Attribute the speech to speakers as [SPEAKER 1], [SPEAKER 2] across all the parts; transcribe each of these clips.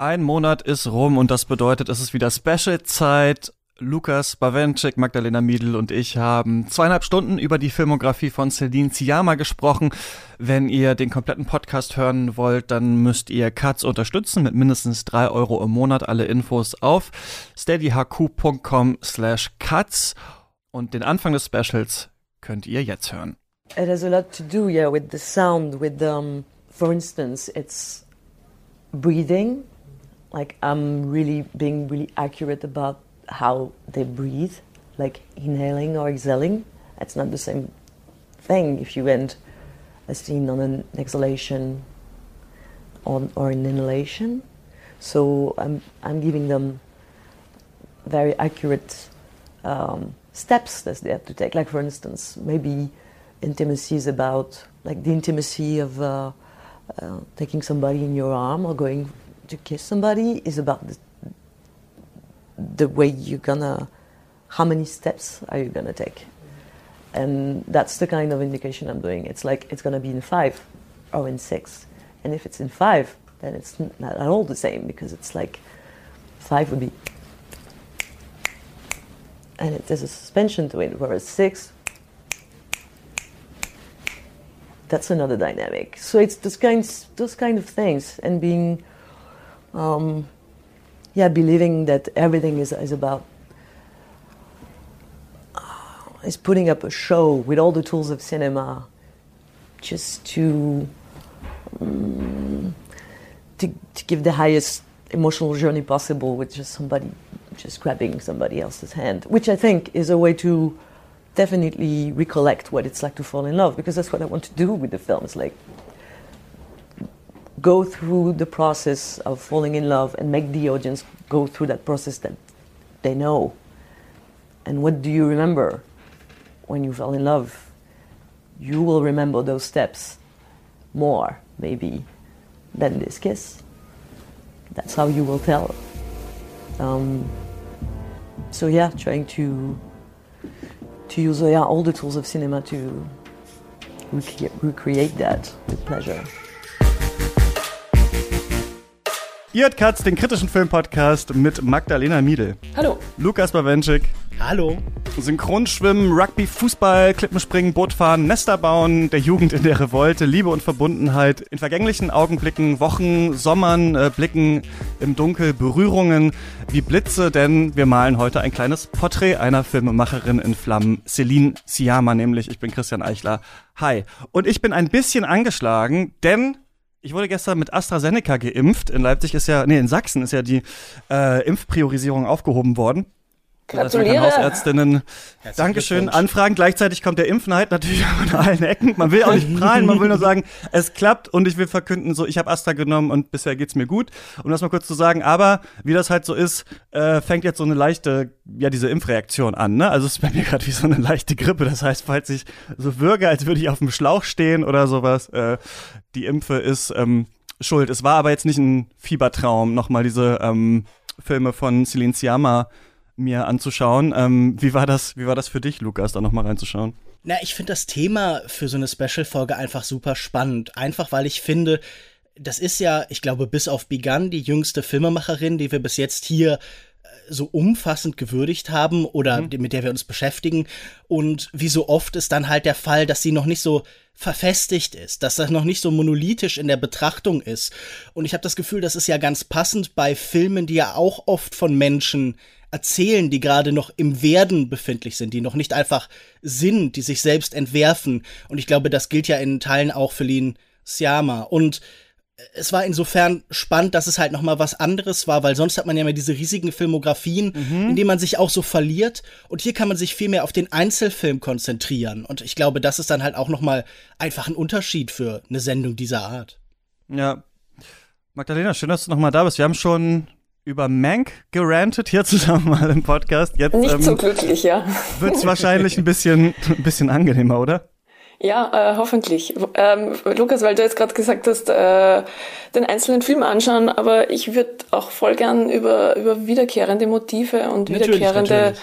[SPEAKER 1] Ein Monat ist rum und das bedeutet, es ist wieder Special-Zeit. Lukas Bawenschik, Magdalena Miedl und ich haben zweieinhalb Stunden über die Filmografie von Celine Sciamma gesprochen. Wenn ihr den kompletten Podcast hören wollt, dann müsst ihr Katz unterstützen mit mindestens drei Euro im Monat. Alle Infos auf steadyhq.com slash Katz. Und den Anfang des Specials könnt ihr jetzt hören.
[SPEAKER 2] It has a lot to do, yeah, with the sound, with, um, for instance, it's breathing. Like I'm really being really accurate about how they breathe, like inhaling or exhaling. It's not the same thing if you end a scene on an exhalation on, or an inhalation. So I'm, I'm giving them very accurate um, steps that they have to take. Like, for instance, maybe intimacy is about like the intimacy of uh, uh, taking somebody in your arm or going to kiss somebody is about the, the way you're gonna, how many steps are you gonna take? And that's the kind of indication I'm doing. It's like it's gonna be in five or in six. And if it's in five, then it's not at all the same because it's like five would be, and it, there's a suspension to it, whereas six, that's another dynamic. So it's those kinds, those kind of things, and being um, yeah, believing that everything is, is about is putting up a show with all the tools of cinema, just to um, to, to give the highest emotional journey possible with just somebody just grabbing somebody else's hand, which I think is a way to definitely recollect what it's like to fall in love because that's what I want to do with the films, like go through the process of falling in love and make the audience go through that process that they know. And what do you remember when you fell in love? You will remember those steps more, maybe, than this kiss. That's how you will tell. Um, so yeah, trying to to use yeah, all the tools of cinema to recre- recreate that with pleasure.
[SPEAKER 1] Ihr hört Katz, den kritischen Filmpodcast mit Magdalena Miedl.
[SPEAKER 2] Hallo.
[SPEAKER 1] Lukas Bawenschik.
[SPEAKER 3] Hallo.
[SPEAKER 1] Synchronschwimmen, Rugby, Fußball, Klippenspringen, Bootfahren, Nester bauen, der Jugend in der Revolte, Liebe und Verbundenheit, in vergänglichen Augenblicken, Wochen, Sommern, äh, Blicken im Dunkel, Berührungen wie Blitze, denn wir malen heute ein kleines Porträt einer Filmemacherin in Flammen, Celine Sciamma nämlich. Ich bin Christian Eichler. Hi. Und ich bin ein bisschen angeschlagen, denn ich wurde gestern mit AstraZeneca geimpft. In Leipzig ist ja, nee, in Sachsen ist ja die äh, Impfpriorisierung aufgehoben worden.
[SPEAKER 2] Gratuliere.
[SPEAKER 1] Hausärztinnen. Dankeschön. Anfragen. Gleichzeitig kommt der Impfneid natürlich von allen Ecken. Man will auch nicht prahlen, man will nur sagen, es klappt und ich will verkünden, so, ich habe Astra genommen und bisher geht's mir gut. Um das mal kurz zu sagen, aber wie das halt so ist, äh, fängt jetzt so eine leichte, ja, diese Impfreaktion an. Ne? Also es ist bei mir gerade wie so eine leichte Grippe. Das heißt, falls ich so würge, als würde ich auf dem Schlauch stehen oder sowas, äh, die Impfe ist ähm, schuld. Es war aber jetzt nicht ein Fiebertraum, nochmal diese ähm, Filme von Celine Sciamma mir anzuschauen. Ähm, wie war das? Wie war das für dich, Lukas, da noch mal reinzuschauen?
[SPEAKER 3] Na, ich finde das Thema für so eine Special-Folge einfach super spannend. Einfach, weil ich finde, das ist ja, ich glaube, bis auf Begun die jüngste Filmemacherin, die wir bis jetzt hier äh, so umfassend gewürdigt haben oder mhm. mit der wir uns beschäftigen. Und wie so oft ist dann halt der Fall, dass sie noch nicht so verfestigt ist, dass das noch nicht so monolithisch in der Betrachtung ist. Und ich habe das Gefühl, das ist ja ganz passend bei Filmen, die ja auch oft von Menschen erzählen, die gerade noch im Werden befindlich sind, die noch nicht einfach sind, die sich selbst entwerfen. Und ich glaube, das gilt ja in Teilen auch für Lin Siama. Und es war insofern spannend, dass es halt noch mal was anderes war, weil sonst hat man ja immer diese riesigen Filmografien, mhm. in denen man sich auch so verliert. Und hier kann man sich viel mehr auf den Einzelfilm konzentrieren. Und ich glaube, das ist dann halt auch noch mal einfach ein Unterschied für eine Sendung dieser Art.
[SPEAKER 1] Ja. Magdalena, schön, dass du noch mal da bist. Wir haben schon über Mank gerantet hier zusammen mal im Podcast.
[SPEAKER 4] Jetzt nicht ähm, so glücklich, ja.
[SPEAKER 1] Wird es wahrscheinlich ein bisschen, ein bisschen angenehmer, oder?
[SPEAKER 4] Ja, äh, hoffentlich. Ähm, Lukas, weil du jetzt gerade gesagt hast, äh, den einzelnen Film anschauen, aber ich würde auch voll gern über, über wiederkehrende Motive und natürlich, wiederkehrende natürlich.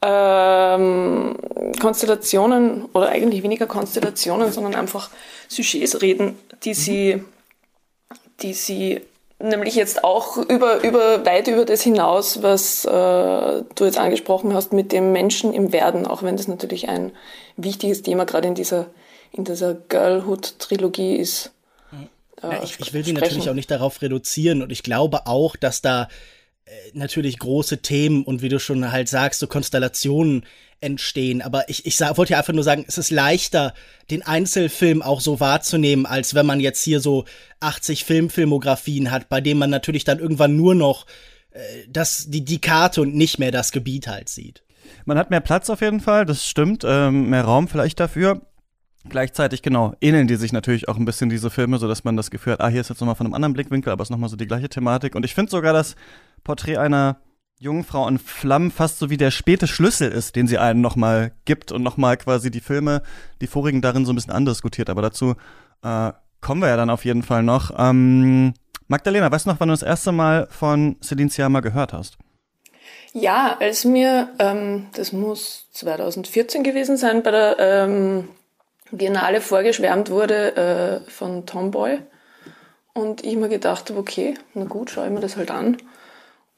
[SPEAKER 4] Ähm, Konstellationen oder eigentlich weniger Konstellationen, sondern einfach Sujets reden, die sie, die sie nämlich jetzt auch über, über, weit über das hinaus, was äh, du jetzt angesprochen hast, mit dem Menschen im Werden, auch wenn das natürlich ein wichtiges Thema gerade in dieser, in dieser Girlhood-Trilogie ist.
[SPEAKER 3] Äh, ja, ich, ich, will sie natürlich auch nicht darauf reduzieren und ich glaube auch, dass da natürlich große Themen und wie du schon halt sagst, so Konstellationen entstehen. Aber ich, ich wollte ja einfach nur sagen, es ist leichter, den Einzelfilm auch so wahrzunehmen, als wenn man jetzt hier so 80 Filmfilmografien hat, bei denen man natürlich dann irgendwann nur noch äh, das, die, die Karte und nicht mehr das Gebiet halt sieht.
[SPEAKER 1] Man hat mehr Platz auf jeden Fall, das stimmt, ähm, mehr Raum vielleicht dafür. Gleichzeitig, genau, ähneln die sich natürlich auch ein bisschen, diese Filme, sodass man das Gefühl hat, ah, hier ist jetzt nochmal von einem anderen Blickwinkel, aber es ist nochmal so die gleiche Thematik. Und ich finde sogar das Porträt einer jungen Frau in Flammen fast so wie der späte Schlüssel ist, den sie einem nochmal gibt und nochmal quasi die Filme, die vorigen darin so ein bisschen andiskutiert. Aber dazu äh, kommen wir ja dann auf jeden Fall noch. Ähm, Magdalena, weißt du noch, wann du das erste Mal von Celine Sciamma gehört hast?
[SPEAKER 4] Ja, als mir, ähm, das muss 2014 gewesen sein, bei der ähm, Biennale vorgeschwärmt wurde äh, von Tomboy. Und ich mir gedacht habe, okay, na gut, schaue ich mir das halt an.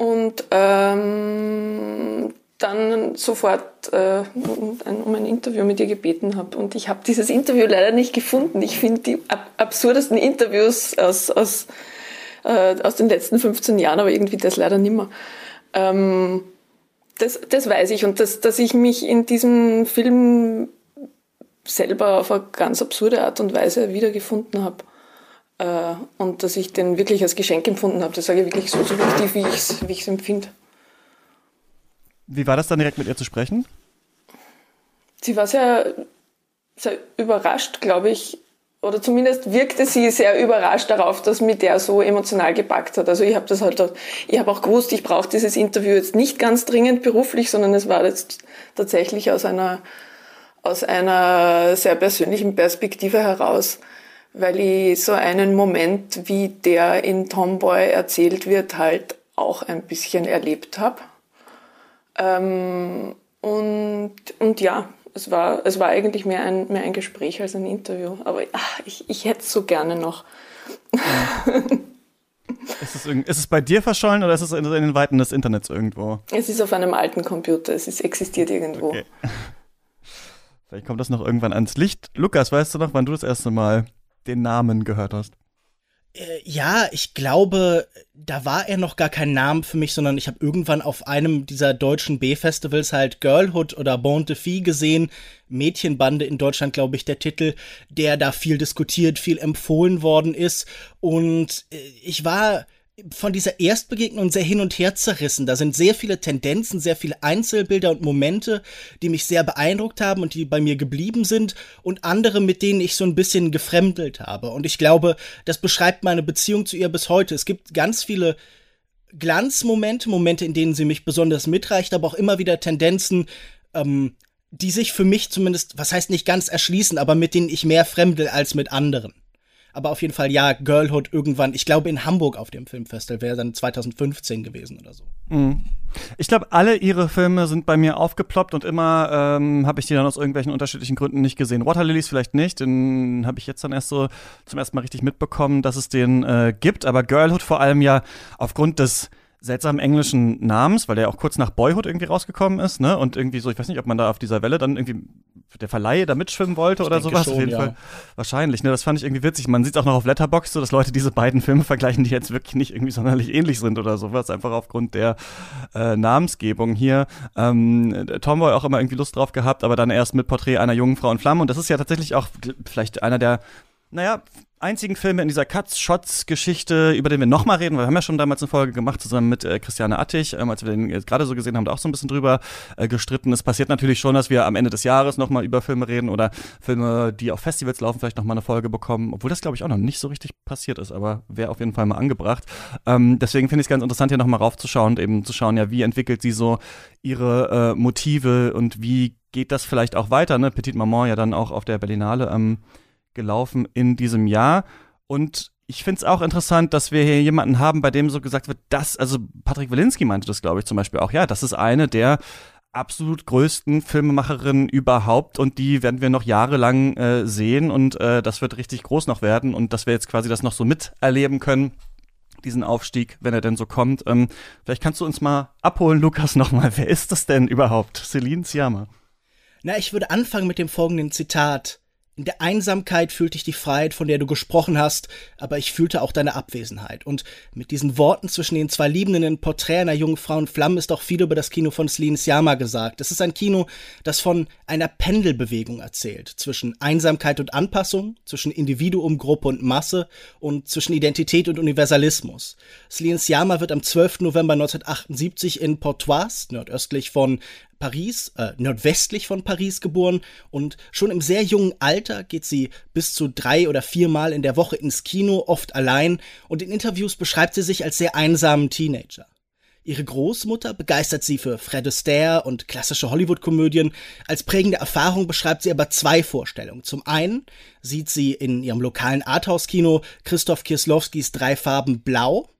[SPEAKER 4] Und ähm, dann sofort äh, um ein Interview mit ihr gebeten habe. Und ich habe dieses Interview leider nicht gefunden. Ich finde die ab absurdesten Interviews aus, aus, äh, aus den letzten 15 Jahren, aber irgendwie das leider nimmer. Ähm, das, das weiß ich. Und das, dass ich mich in diesem Film selber auf eine ganz absurde Art und Weise wiedergefunden habe. Äh, und dass ich den wirklich als Geschenk empfunden habe. Das sage ich wirklich so subjektiv, wie ich es wie empfinde.
[SPEAKER 1] Wie war das dann direkt mit ihr zu sprechen?
[SPEAKER 4] Sie war sehr, sehr überrascht, glaube ich, oder zumindest wirkte sie sehr überrascht darauf, dass mich der so emotional gepackt hat. Also ich habe das halt, ich habe auch gewusst, ich brauche dieses Interview jetzt nicht ganz dringend beruflich, sondern es war jetzt tatsächlich aus einer aus einer sehr persönlichen Perspektive heraus weil ich so einen Moment, wie der in Tomboy erzählt wird, halt auch ein bisschen erlebt habe. Ähm, und, und ja, es war, es war eigentlich mehr ein, mehr ein Gespräch als ein Interview. Aber ach, ich, ich hätte es so gerne noch.
[SPEAKER 1] ist, es ist es bei dir verschollen oder ist es in, in, den Weiten des Internets irgendwo?
[SPEAKER 4] Es ist auf einem alten Computer, es ist, existiert irgendwo. Okay.
[SPEAKER 1] Vielleicht kommt das noch irgendwann ans Licht. Lukas, weißt du noch, wann du das erste Mal den Namen gehört hast?
[SPEAKER 3] Äh, ja, ich glaube, da war er noch gar kein Name für mich, sondern ich habe irgendwann auf einem dieser deutschen B-Festivals halt Girlhood oder Bon de Fille gesehen. Mädchenbande in Deutschland, glaube ich, der Titel, der da viel diskutiert, viel empfohlen worden ist. Und äh, ich war von dieser Erstbegegnung sehr hin und her zerrissen. Da sind sehr viele Tendenzen, sehr viele Einzelbilder und Momente, die mich sehr beeindruckt haben und die bei mir geblieben sind und andere, mit denen ich so ein bisschen gefremdelt habe. Und ich glaube, das beschreibt meine Beziehung zu ihr bis heute. Es gibt ganz viele Glanzmomente, Momente, in denen sie mich besonders mitreicht, aber auch immer wieder Tendenzen, ähm, die sich für mich zumindest, was heißt nicht ganz erschließen, aber mit denen ich mehr fremdel als mit anderen. Aber auf jeden Fall, ja, Girlhood irgendwann, ich glaube in Hamburg auf dem Filmfestival, wäre dann 2015 gewesen oder so.
[SPEAKER 1] Mhm. Ich glaube, alle ihre Filme sind bei mir aufgeploppt und immer ähm, habe ich die dann aus irgendwelchen unterschiedlichen Gründen nicht gesehen. Waterlilies vielleicht nicht, den habe ich jetzt dann erst so zum ersten Mal richtig mitbekommen, dass es den äh, gibt. Aber Girlhood vor allem ja aufgrund des seltsamen englischen Namens, weil der auch kurz nach Boyhood irgendwie rausgekommen ist, ne? Und irgendwie so, ich weiß nicht, ob man da auf dieser Welle dann irgendwie der Verleih da mitschwimmen wollte ich oder sowas. Schon, auf jeden ja. Fall. Wahrscheinlich, ne? Das fand ich irgendwie witzig. Man sieht auch noch auf Letterboxd, so dass Leute diese beiden Filme vergleichen, die jetzt wirklich nicht irgendwie sonderlich ähnlich sind oder sowas, einfach aufgrund der äh, Namensgebung hier. Ähm, Tomboy auch immer irgendwie Lust drauf gehabt, aber dann erst mit Porträt einer jungen Frau in Flammen. Und das ist ja tatsächlich auch vielleicht einer der naja, einzigen Filme in dieser Cuts-Shots-Geschichte, über den wir nochmal reden, weil wir haben ja schon damals eine Folge gemacht, zusammen mit äh, Christiane Attich, ähm, als wir den gerade so gesehen haben, da auch so ein bisschen drüber äh, gestritten. Es passiert natürlich schon, dass wir am Ende des Jahres nochmal über Filme reden oder Filme, die auf Festivals laufen, vielleicht nochmal eine Folge bekommen, obwohl das, glaube ich, auch noch nicht so richtig passiert ist, aber wäre auf jeden Fall mal angebracht. Ähm, deswegen finde ich es ganz interessant, hier nochmal raufzuschauen und eben zu schauen, ja, wie entwickelt sie so ihre äh, Motive und wie geht das vielleicht auch weiter, ne? Petit Maman ja dann auch auf der Berlinale ähm, gelaufen in diesem Jahr. Und ich finde es auch interessant, dass wir hier jemanden haben, bei dem so gesagt wird, dass, also Patrick Wilinski meinte das, glaube ich, zum Beispiel auch, ja, das ist eine der absolut größten Filmemacherinnen überhaupt und die werden wir noch jahrelang äh, sehen und äh, das wird richtig groß noch werden und dass wir jetzt quasi das noch so miterleben können diesen Aufstieg, wenn er denn so kommt. Ähm, vielleicht kannst du uns mal abholen, Lukas, nochmal. Wer ist das denn überhaupt? Celine Siama.
[SPEAKER 3] Na, ich würde anfangen mit dem folgenden Zitat. In der Einsamkeit fühlte ich die Freiheit, von der du gesprochen hast, aber ich fühlte auch deine Abwesenheit. Und mit diesen Worten zwischen den zwei Liebenden in Porträt einer jungen Frau in Flammen ist auch viel über das Kino von Celine Sciamma gesagt. Es ist ein Kino, das von einer Pendelbewegung erzählt, zwischen Einsamkeit und Anpassung, zwischen Individuum, Gruppe und Masse und zwischen Identität und Universalismus. Celine Sciamma wird am 12. November 1978 in Portoise, nordöstlich von Paris, äh, nordwestlich von Paris geboren und schon im sehr jungen Alter geht sie bis zu drei oder viermal in der Woche ins Kino, oft allein und in Interviews beschreibt sie sich als sehr einsamen Teenager. Ihre Großmutter begeistert sie für Fred Astaire und klassische Hollywood-Komödien. Als prägende Erfahrung beschreibt sie aber zwei Vorstellungen. Zum einen sieht sie in ihrem lokalen Arthouse-Kino Christoph Kieslowskis Drei Farben Blau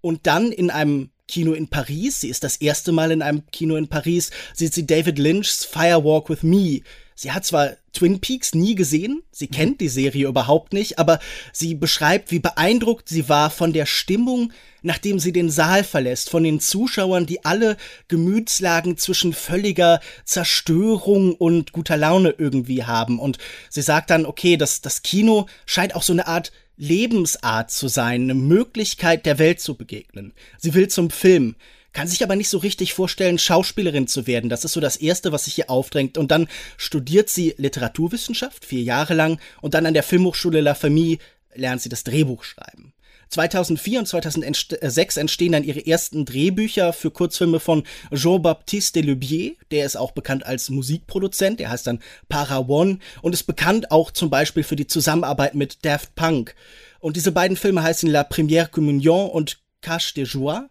[SPEAKER 3] und dann in einem Kino in Paris. Sie ist das erste Mal in einem Kino in Paris. Sieht sie David Lynchs Firewalk with Me. Sie hat zwar Twin Peaks nie gesehen, sie mhm. kennt die Serie überhaupt nicht, aber sie beschreibt, wie beeindruckt sie war von der Stimmung, nachdem sie den Saal verlässt, von den Zuschauern, die alle Gemütslagen zwischen völliger Zerstörung und guter Laune irgendwie haben. Und sie sagt dann, okay, das, das Kino scheint auch so eine Art Lebensart zu sein, eine Möglichkeit der Welt zu begegnen. Sie will zum Film, kann sich aber nicht so richtig vorstellen, Schauspielerin zu werden. Das ist so das Erste, was sich hier aufdrängt. Und dann studiert sie Literaturwissenschaft, vier Jahre lang, und dann an der Filmhochschule La Famille lernt sie das Drehbuch schreiben. 2004 und 2006 entstehen dann ihre ersten Drehbücher für Kurzfilme von Jean-Baptiste Delubier. Der ist auch bekannt als Musikproduzent. Der heißt dann Para One und ist bekannt auch zum Beispiel für die Zusammenarbeit mit Daft Punk. Und diese beiden Filme heißen La Première Communion und Cache de Joie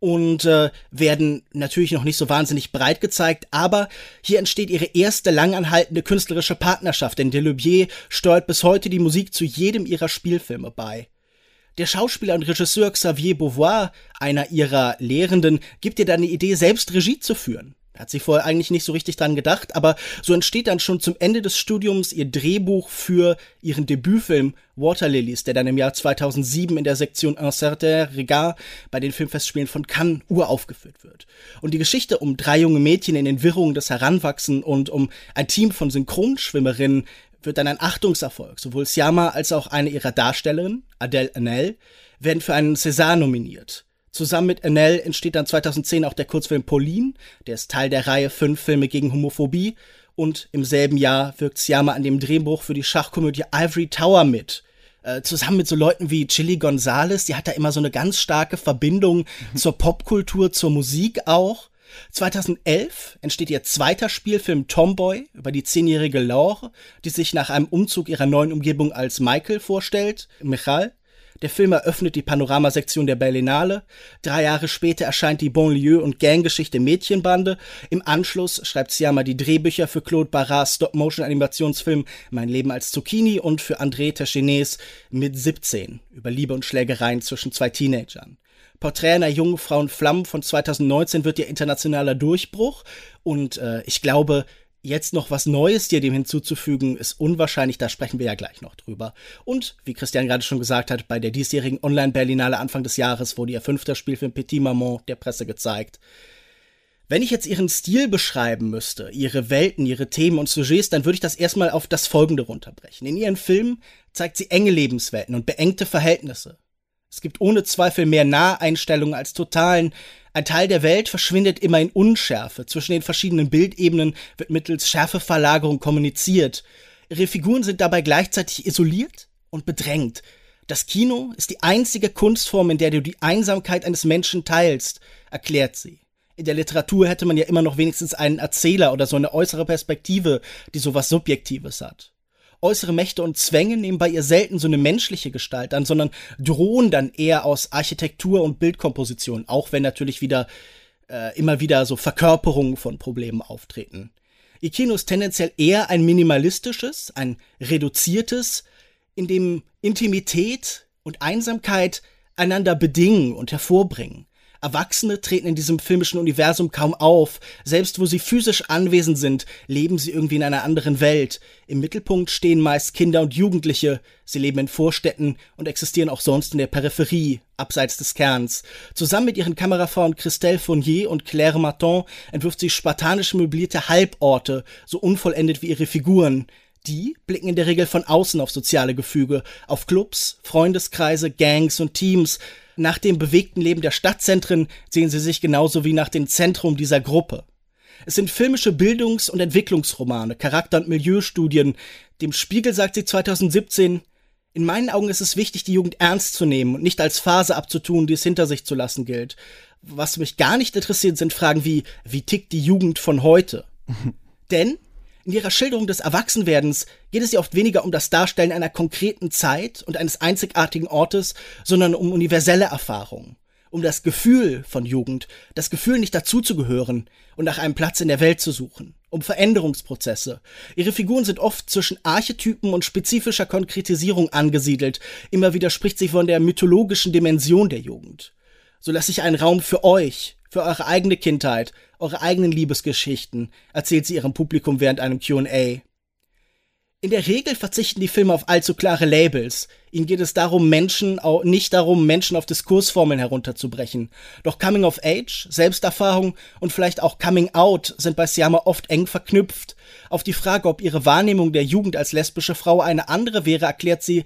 [SPEAKER 3] und äh, werden natürlich noch nicht so wahnsinnig breit gezeigt, aber hier entsteht ihre erste langanhaltende künstlerische Partnerschaft, denn Delubier steuert bis heute die Musik zu jedem ihrer Spielfilme bei. Der Schauspieler und Regisseur Xavier Beauvoir, einer ihrer Lehrenden, gibt ihr dann die Idee, selbst Regie zu führen. Hat sie vorher eigentlich nicht so richtig dran gedacht, aber so entsteht dann schon zum Ende des Studiums ihr Drehbuch für ihren Debütfilm Waterlilies, der dann im Jahr 2007 in der Sektion Un certain regard bei den Filmfestspielen von Cannes uraufgeführt wird. Und die Geschichte um drei junge Mädchen in den Wirrungen des Heranwachsen und um ein Team von Synchronschwimmerinnen wird dann ein Achtungserfolg. Sowohl Siama als auch eine ihrer Darstellerinnen, Adele Anel, werden für einen César nominiert. Zusammen mit Anel entsteht dann 2010 auch der Kurzfilm Pauline, der ist Teil der Reihe Fünf Filme gegen Homophobie. Und im selben Jahr wirkt Siama an dem Drehbuch für die Schachkomödie Ivory Tower mit. Äh, zusammen mit so Leuten wie Chili Gonzales, die hat da immer so eine ganz starke Verbindung zur Popkultur, zur Musik auch. 2011 entsteht ihr zweiter Spielfilm Tomboy über die zehnjährige Laure, die sich nach einem Umzug ihrer neuen Umgebung als Michael vorstellt, Michal. Der Film eröffnet die Panoramasektion der Berlinale. Drei Jahre später erscheint die Bonlieu- und Ganggeschichte Mädchenbande. Im Anschluss schreibt Siama die Drehbücher für Claude Barras Stop-Motion-Animationsfilm Mein Leben als Zucchini und für André Techines mit 17 über Liebe und Schlägereien zwischen zwei Teenagern. Porträt einer jungen Frau in Flammen von 2019 wird ihr internationaler Durchbruch. Und äh, ich glaube, jetzt noch was Neues dir dem hinzuzufügen, ist unwahrscheinlich. Da sprechen wir ja gleich noch drüber. Und wie Christian gerade schon gesagt hat, bei der diesjährigen Online-Berlinale Anfang des Jahres wurde ihr fünfter Spielfilm Petit Maman der Presse gezeigt. Wenn ich jetzt ihren Stil beschreiben müsste, ihre Welten, ihre Themen und Sujets, dann würde ich das erstmal auf das Folgende runterbrechen. In ihren Filmen zeigt sie enge Lebenswelten und beengte Verhältnisse. Es gibt ohne Zweifel mehr Naheinstellungen als Totalen. Ein Teil der Welt verschwindet immer in Unschärfe. Zwischen den verschiedenen Bildebenen wird mittels Schärfeverlagerung kommuniziert. Ihre Figuren sind dabei gleichzeitig isoliert und bedrängt. Das Kino ist die einzige Kunstform, in der du die Einsamkeit eines Menschen teilst, erklärt sie. In der Literatur hätte man ja immer noch wenigstens einen Erzähler oder so eine äußere Perspektive, die sowas Subjektives hat äußere Mächte und Zwänge nehmen bei ihr selten so eine menschliche Gestalt an, sondern drohen dann eher aus Architektur und Bildkomposition, auch wenn natürlich wieder äh, immer wieder so Verkörperungen von Problemen auftreten. Ihr Kino ist tendenziell eher ein minimalistisches, ein reduziertes, in dem Intimität und Einsamkeit einander bedingen und hervorbringen. Erwachsene treten in diesem filmischen Universum kaum auf. Selbst wo sie physisch anwesend sind, leben sie irgendwie in einer anderen Welt. Im Mittelpunkt stehen meist Kinder und Jugendliche. Sie leben in Vorstädten und existieren auch sonst in der Peripherie, abseits des Kerns. Zusammen mit ihren Kamerafrauen Christelle Fournier und Claire Martin entwirft sie spartanisch möblierte Halborte, so unvollendet wie ihre Figuren. Die blicken in der Regel von außen auf soziale Gefüge, auf Clubs, Freundeskreise, Gangs und Teams, nach dem bewegten Leben der Stadtzentren sehen sie sich genauso wie nach dem Zentrum dieser Gruppe. Es sind filmische Bildungs- und Entwicklungsromane, Charakter- und Milieustudien. Dem Spiegel sagt sie 2017, in meinen Augen ist es wichtig, die Jugend ernst zu nehmen und nicht als Phase abzutun, die es hinter sich zu lassen gilt. Was mich gar nicht interessiert, sind Fragen wie, wie tickt die Jugend von heute? Denn in ihrer Schilderung des Erwachsenwerdens geht es ihr oft weniger um das Darstellen einer konkreten Zeit und eines einzigartigen Ortes, sondern um universelle Erfahrungen, um das Gefühl von Jugend, das Gefühl nicht dazuzugehören und nach einem Platz in der Welt zu suchen, um Veränderungsprozesse. Ihre Figuren sind oft zwischen Archetypen und spezifischer Konkretisierung angesiedelt, immer wieder spricht sie von der mythologischen Dimension der Jugend. So lasse ich einen Raum für euch, für eure eigene Kindheit, eure eigenen Liebesgeschichten, erzählt sie ihrem Publikum während einem QA. In der Regel verzichten die Filme auf allzu klare Labels. Ihnen geht es darum, Menschen, nicht darum, Menschen auf Diskursformeln herunterzubrechen. Doch Coming of Age, Selbsterfahrung und vielleicht auch Coming Out sind bei Siama oft eng verknüpft. Auf die Frage, ob ihre Wahrnehmung der Jugend als lesbische Frau eine andere wäre, erklärt sie,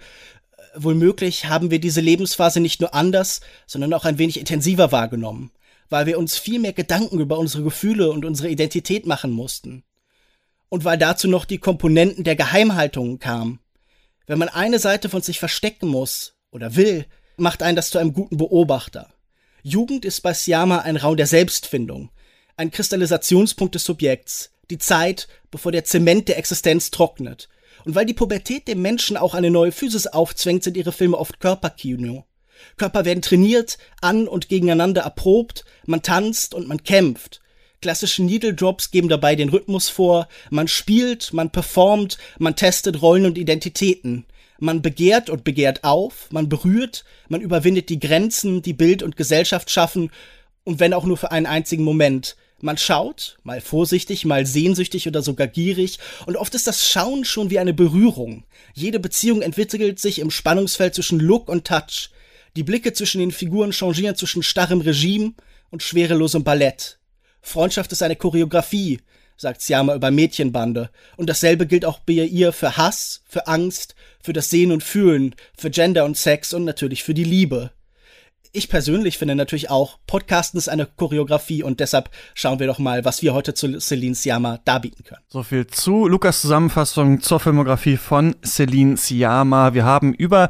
[SPEAKER 3] wohl möglich haben wir diese Lebensphase nicht nur anders, sondern auch ein wenig intensiver wahrgenommen weil wir uns viel mehr Gedanken über unsere Gefühle und unsere Identität machen mussten. Und weil dazu noch die Komponenten der Geheimhaltung kamen. Wenn man eine Seite von sich verstecken muss oder will, macht einen das zu einem guten Beobachter. Jugend ist bei Siama ein Raum der Selbstfindung, ein Kristallisationspunkt des Subjekts, die Zeit, bevor der Zement der Existenz trocknet. Und weil die Pubertät dem Menschen auch eine neue Physis aufzwängt, sind ihre Filme oft Körperkino. Körper werden trainiert, an und gegeneinander erprobt, man tanzt und man kämpft. Klassische Needle Drops geben dabei den Rhythmus vor, man spielt, man performt, man testet Rollen und Identitäten. Man begehrt und begehrt auf, man berührt, man überwindet die Grenzen, die Bild und Gesellschaft schaffen, und wenn auch nur für einen einzigen Moment. Man schaut, mal vorsichtig, mal sehnsüchtig oder sogar gierig, und oft ist das Schauen schon wie eine Berührung. Jede Beziehung entwickelt sich im Spannungsfeld zwischen Look und Touch. Die Blicke zwischen den Figuren changieren zwischen starrem Regime und schwerelosem Ballett. Freundschaft ist eine Choreografie, sagt Siama über Mädchenbande. Und dasselbe gilt auch bei ihr für Hass, für Angst, für das Sehen und Fühlen, für Gender und Sex und natürlich für die Liebe ich persönlich finde natürlich auch, Podcasten ist eine Choreografie und deshalb schauen wir doch mal, was wir heute zu Celine Siama darbieten können.
[SPEAKER 1] So viel zu Lukas Zusammenfassung zur Filmografie von Celine Siama. Wir haben über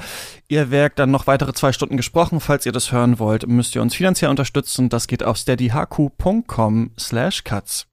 [SPEAKER 1] ihr Werk dann noch weitere zwei Stunden gesprochen. Falls ihr das hören wollt, müsst ihr uns finanziell unterstützen. Das geht auf steadyhq.com slash cuts.